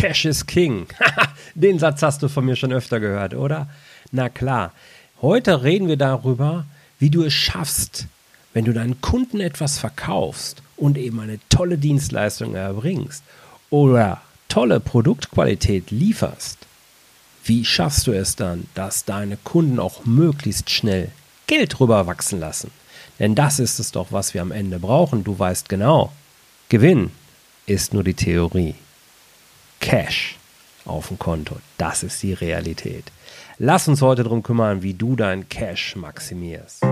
Cash is King. Den Satz hast du von mir schon öfter gehört, oder? Na klar. Heute reden wir darüber, wie du es schaffst, wenn du deinen Kunden etwas verkaufst und eben eine tolle Dienstleistung erbringst oder tolle Produktqualität lieferst. Wie schaffst du es dann, dass deine Kunden auch möglichst schnell Geld rüberwachsen lassen? Denn das ist es doch, was wir am Ende brauchen. Du weißt genau, Gewinn ist nur die Theorie. Cash auf dem Konto, das ist die Realität. Lass uns heute darum kümmern, wie du dein Cash maximierst.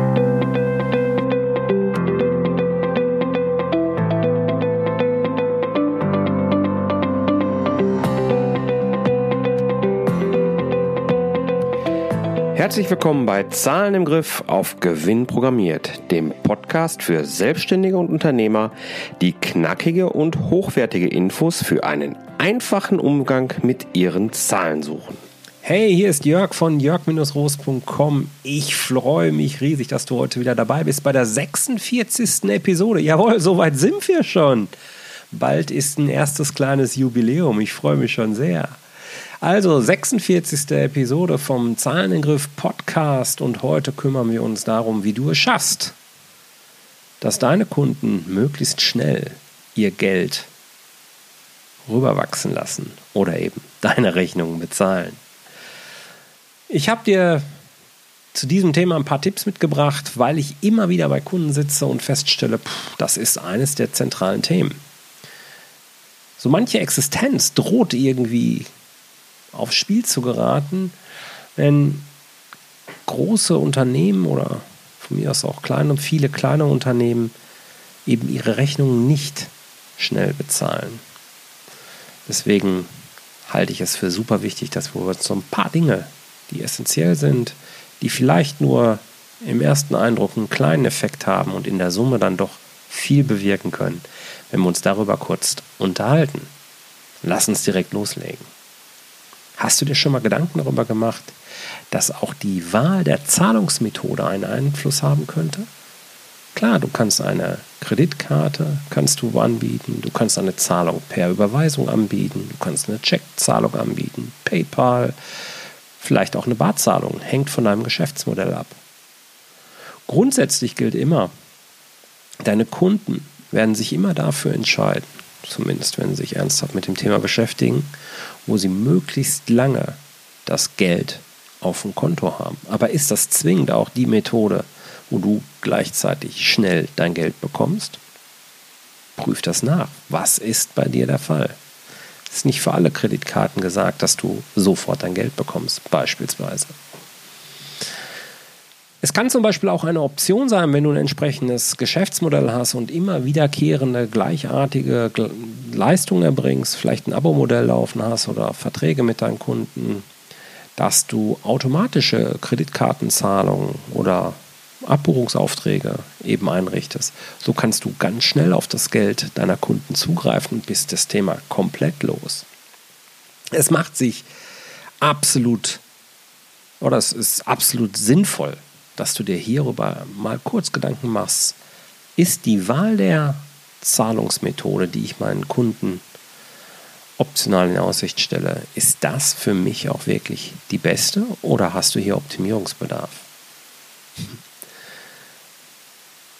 Herzlich willkommen bei Zahlen im Griff auf Gewinn programmiert, dem Podcast für Selbstständige und Unternehmer, die knackige und hochwertige Infos für einen einfachen Umgang mit ihren Zahlen suchen. Hey, hier ist Jörg von jörg-roos.com. Ich freue mich riesig, dass du heute wieder dabei bist bei der 46. Episode. Jawohl, soweit sind wir schon. Bald ist ein erstes kleines Jubiläum. Ich freue mich schon sehr. Also 46. Episode vom Zahleningriff Podcast und heute kümmern wir uns darum, wie du es schaffst, dass deine Kunden möglichst schnell ihr Geld rüberwachsen lassen oder eben deine Rechnungen bezahlen. Ich habe dir zu diesem Thema ein paar Tipps mitgebracht, weil ich immer wieder bei Kunden sitze und feststelle, pff, das ist eines der zentralen Themen. So manche Existenz droht irgendwie aufs Spiel zu geraten, wenn große Unternehmen oder von mir aus auch kleine, viele kleine Unternehmen eben ihre Rechnungen nicht schnell bezahlen. Deswegen halte ich es für super wichtig, dass wir uns so ein paar Dinge, die essentiell sind, die vielleicht nur im ersten Eindruck einen kleinen Effekt haben und in der Summe dann doch viel bewirken können, wenn wir uns darüber kurz unterhalten. Lass uns direkt loslegen. Hast du dir schon mal Gedanken darüber gemacht, dass auch die Wahl der Zahlungsmethode einen Einfluss haben könnte? Klar, du kannst eine Kreditkarte kannst du anbieten, du kannst eine Zahlung per Überweisung anbieten, du kannst eine Checkzahlung anbieten, PayPal, vielleicht auch eine Barzahlung, hängt von deinem Geschäftsmodell ab. Grundsätzlich gilt immer, deine Kunden werden sich immer dafür entscheiden, zumindest wenn sie sich ernsthaft mit dem Thema beschäftigen, wo sie möglichst lange das Geld auf dem Konto haben. Aber ist das zwingend auch die Methode, wo du gleichzeitig schnell dein Geld bekommst? Prüf das nach. Was ist bei dir der Fall? Es ist nicht für alle Kreditkarten gesagt, dass du sofort dein Geld bekommst, beispielsweise. Es kann zum Beispiel auch eine Option sein, wenn du ein entsprechendes Geschäftsmodell hast und immer wiederkehrende, gleichartige Leistungen erbringst, vielleicht ein Abo-Modell laufen hast oder Verträge mit deinen Kunden, dass du automatische Kreditkartenzahlungen oder Abbuchungsaufträge eben einrichtest. So kannst du ganz schnell auf das Geld deiner Kunden zugreifen und bist das Thema komplett los. Es macht sich absolut oder es ist absolut sinnvoll, dass du dir hierüber mal kurz Gedanken machst. Ist die Wahl der Zahlungsmethode, die ich meinen Kunden optional in Aussicht stelle, ist das für mich auch wirklich die beste oder hast du hier Optimierungsbedarf?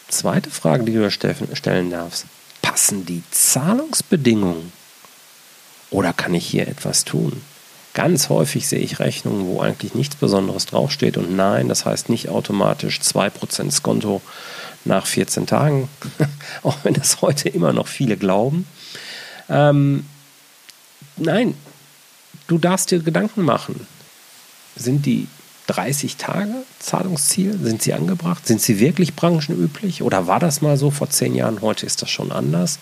Zweite Frage, die du stellen darfst. Passen die Zahlungsbedingungen oder kann ich hier etwas tun? Ganz häufig sehe ich Rechnungen, wo eigentlich nichts Besonderes draufsteht. Und nein, das heißt nicht automatisch 2% Skonto nach 14 Tagen, auch wenn das heute immer noch viele glauben. Ähm, nein, du darfst dir Gedanken machen. Sind die 30 Tage Zahlungsziel? Sind sie angebracht? Sind sie wirklich branchenüblich? Oder war das mal so vor zehn Jahren? Heute ist das schon anders.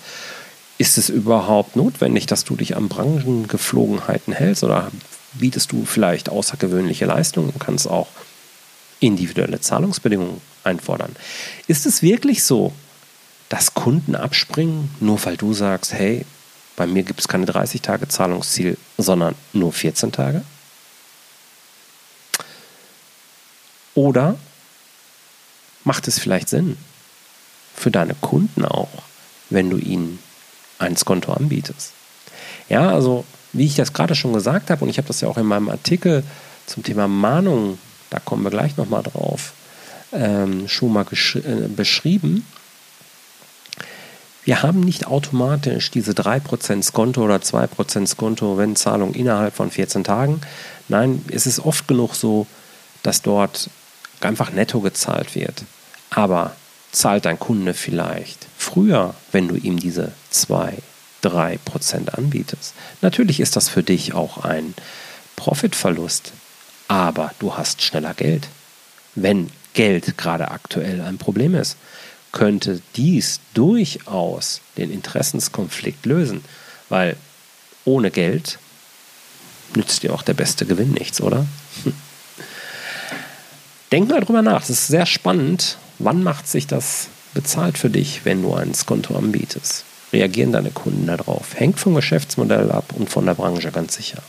Ist es überhaupt notwendig, dass du dich an Branchengeflogenheiten hältst oder bietest du vielleicht außergewöhnliche Leistungen und kannst auch individuelle Zahlungsbedingungen einfordern? Ist es wirklich so, dass Kunden abspringen, nur weil du sagst, hey, bei mir gibt es keine 30 Tage Zahlungsziel, sondern nur 14 Tage? Oder macht es vielleicht Sinn für deine Kunden auch, wenn du ihnen ein Skonto anbietest. Ja, also wie ich das gerade schon gesagt habe, und ich habe das ja auch in meinem Artikel zum Thema Mahnung, da kommen wir gleich nochmal drauf, ähm, schon mal äh, beschrieben. Wir haben nicht automatisch diese 3% Skonto oder 2% Skonto, wenn Zahlung innerhalb von 14 Tagen. Nein, es ist oft genug so, dass dort einfach netto gezahlt wird. Aber zahlt dein Kunde vielleicht früher, wenn du ihm diese 2, 3% anbietest? Natürlich ist das für dich auch ein Profitverlust, aber du hast schneller Geld. Wenn Geld gerade aktuell ein Problem ist, könnte dies durchaus den Interessenskonflikt lösen, weil ohne Geld nützt dir auch der beste Gewinn nichts, oder? Denk mal drüber nach, das ist sehr spannend. Wann macht sich das bezahlt für dich, wenn du ein Skonto anbietest? Reagieren deine Kunden darauf? Hängt vom Geschäftsmodell ab und von der Branche ganz sicher.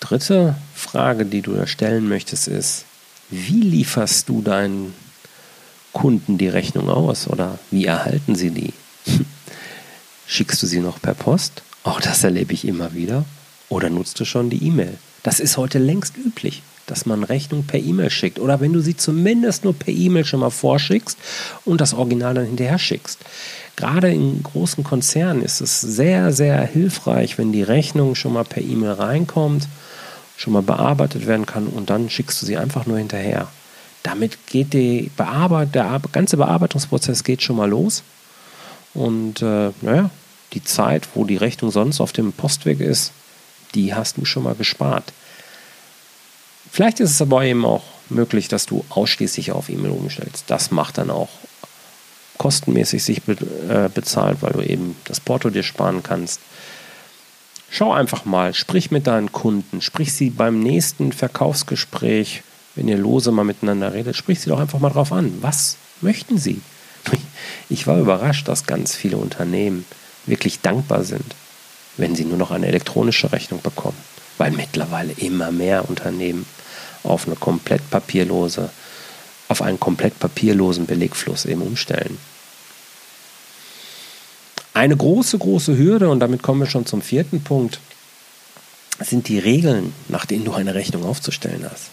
Dritte Frage, die du da stellen möchtest, ist, wie lieferst du deinen Kunden die Rechnung aus oder wie erhalten sie die? Schickst du sie noch per Post? Auch das erlebe ich immer wieder. Oder nutzt du schon die E-Mail? Das ist heute längst üblich, dass man Rechnung per E-Mail schickt. Oder wenn du sie zumindest nur per E-Mail schon mal vorschickst und das Original dann hinterher schickst. Gerade in großen Konzernen ist es sehr, sehr hilfreich, wenn die Rechnung schon mal per E-Mail reinkommt, schon mal bearbeitet werden kann und dann schickst du sie einfach nur hinterher. Damit geht Bearbeit der ganze Bearbeitungsprozess geht schon mal los. Und äh, naja, die Zeit, wo die Rechnung sonst auf dem Postweg ist, die hast du schon mal gespart. Vielleicht ist es aber eben auch möglich, dass du ausschließlich auf E-Mail umstellst. Das macht dann auch kostenmäßig sich äh, bezahlt, weil du eben das Porto dir sparen kannst. Schau einfach mal, sprich mit deinen Kunden, sprich sie beim nächsten Verkaufsgespräch, wenn ihr lose mal miteinander redet, sprich sie doch einfach mal drauf an. Was möchten sie? Ich war überrascht, dass ganz viele Unternehmen wirklich dankbar sind, wenn sie nur noch eine elektronische Rechnung bekommen, weil mittlerweile immer mehr Unternehmen auf eine komplett papierlose, auf einen komplett papierlosen Belegfluss eben umstellen. Eine große, große Hürde, und damit kommen wir schon zum vierten Punkt, sind die Regeln, nach denen du eine Rechnung aufzustellen hast.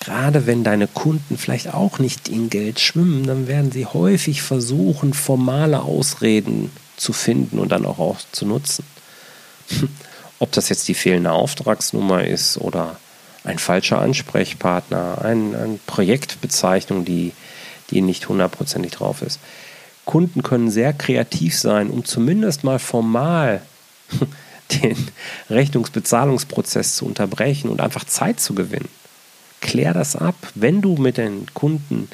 Gerade wenn deine Kunden vielleicht auch nicht in Geld schwimmen, dann werden sie häufig versuchen, formale Ausreden zu finden und dann auch, auch zu nutzen. Ob das jetzt die fehlende Auftragsnummer ist oder ein falscher Ansprechpartner, ein, eine Projektbezeichnung, die, die nicht hundertprozentig drauf ist. Kunden können sehr kreativ sein, um zumindest mal formal den Rechnungsbezahlungsprozess zu unterbrechen und einfach Zeit zu gewinnen. Klär das ab, wenn du mit den Kunden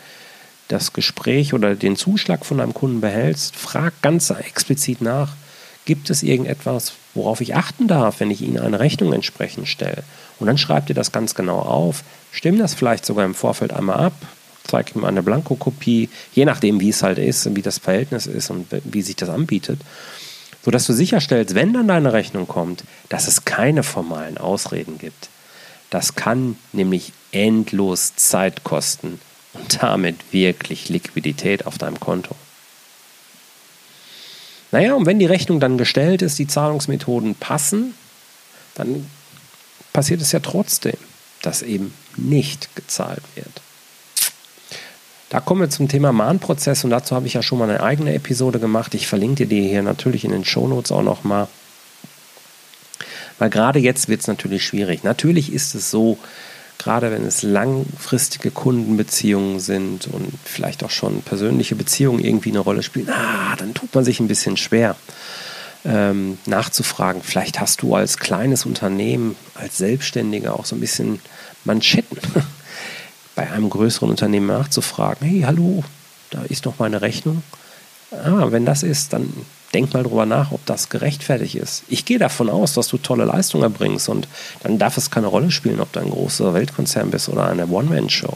das Gespräch oder den Zuschlag von deinem Kunden behältst, frag ganz explizit nach, gibt es irgendetwas, worauf ich achten darf, wenn ich Ihnen eine Rechnung entsprechend stelle? Und dann schreibt ihr das ganz genau auf, stimm das vielleicht sogar im Vorfeld einmal ab, zeig ihm eine Blankokopie, je nachdem, wie es halt ist und wie das Verhältnis ist und wie sich das anbietet, sodass du sicherstellst, wenn dann deine Rechnung kommt, dass es keine formalen Ausreden gibt. Das kann nämlich endlos Zeit kosten und damit wirklich Liquidität auf deinem Konto. Naja, und wenn die Rechnung dann gestellt ist, die Zahlungsmethoden passen, dann passiert es ja trotzdem, dass eben nicht gezahlt wird. Da kommen wir zum Thema Mahnprozess und dazu habe ich ja schon mal eine eigene Episode gemacht. Ich verlinke dir die hier natürlich in den Shownotes auch nochmal. Weil gerade jetzt wird es natürlich schwierig. Natürlich ist es so, gerade wenn es langfristige Kundenbeziehungen sind und vielleicht auch schon persönliche Beziehungen irgendwie eine Rolle spielen, ah, dann tut man sich ein bisschen schwer ähm, nachzufragen. Vielleicht hast du als kleines Unternehmen, als Selbstständiger auch so ein bisschen Manschetten bei einem größeren Unternehmen nachzufragen. Hey, hallo, da ist noch meine Rechnung. Ah, wenn das ist, dann denk mal drüber nach, ob das gerechtfertigt ist. Ich gehe davon aus, dass du tolle Leistungen erbringst und dann darf es keine Rolle spielen, ob du ein großer Weltkonzern bist oder eine One-Man-Show.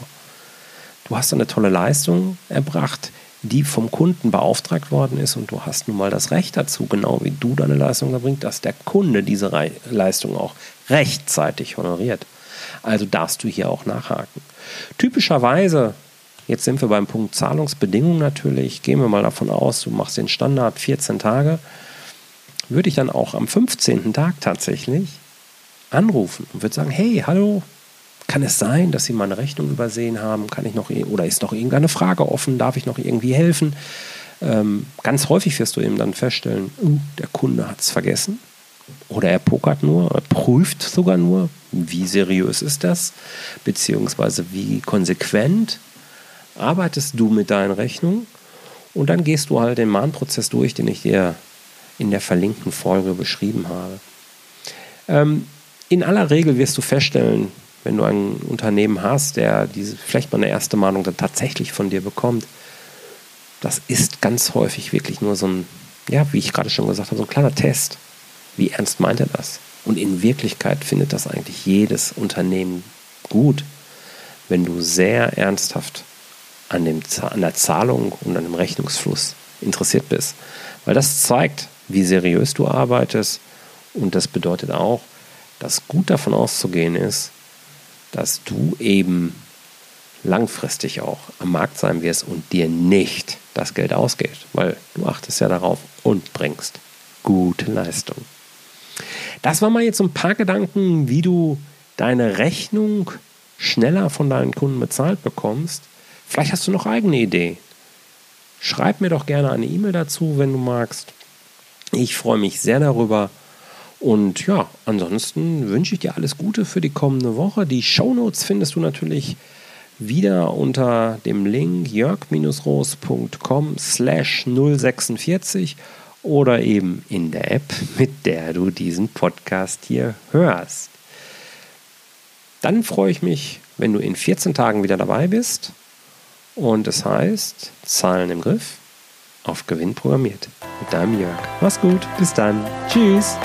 Du hast eine tolle Leistung erbracht, die vom Kunden beauftragt worden ist und du hast nun mal das Recht dazu, genau wie du deine Leistung erbringst, dass der Kunde diese Re Leistung auch rechtzeitig honoriert. Also darfst du hier auch nachhaken. Typischerweise Jetzt sind wir beim Punkt Zahlungsbedingungen natürlich. Gehen wir mal davon aus, du machst den Standard 14 Tage. würde ich dann auch am 15. Tag tatsächlich anrufen und würde sagen, hey, hallo, kann es sein, dass Sie meine Rechnung übersehen haben? Kann ich noch oder ist noch irgendeine Frage offen? Darf ich noch irgendwie helfen? Ähm, ganz häufig wirst du eben dann feststellen, uh, der Kunde hat es vergessen oder er pokert nur, er prüft sogar nur, wie seriös ist das, beziehungsweise wie konsequent arbeitest du mit deinen Rechnungen und dann gehst du halt den Mahnprozess durch, den ich dir in der verlinkten Folge beschrieben habe. Ähm, in aller Regel wirst du feststellen, wenn du ein Unternehmen hast, der diese vielleicht mal eine erste Mahnung dann tatsächlich von dir bekommt, das ist ganz häufig wirklich nur so ein, ja, wie ich gerade schon gesagt habe, so ein kleiner Test. Wie ernst meint er das? Und in Wirklichkeit findet das eigentlich jedes Unternehmen gut, wenn du sehr ernsthaft an, dem, an der Zahlung und an dem Rechnungsfluss interessiert bist. Weil das zeigt, wie seriös du arbeitest und das bedeutet auch, dass gut davon auszugehen ist, dass du eben langfristig auch am Markt sein wirst und dir nicht das Geld ausgeht, weil du achtest ja darauf und bringst gute Leistung. Das waren mal jetzt ein paar Gedanken, wie du deine Rechnung schneller von deinen Kunden bezahlt bekommst. Vielleicht hast du noch eigene Ideen. Schreib mir doch gerne eine E-Mail dazu, wenn du magst. Ich freue mich sehr darüber. Und ja, ansonsten wünsche ich dir alles Gute für die kommende Woche. Die Shownotes findest du natürlich wieder unter dem Link jörg-roos.com slash 046 oder eben in der App, mit der du diesen Podcast hier hörst. Dann freue ich mich, wenn du in 14 Tagen wieder dabei bist und es heißt, Zahlen im Griff, auf Gewinn programmiert. Mit deinem Jörg. Mach's gut, bis dann. Tschüss.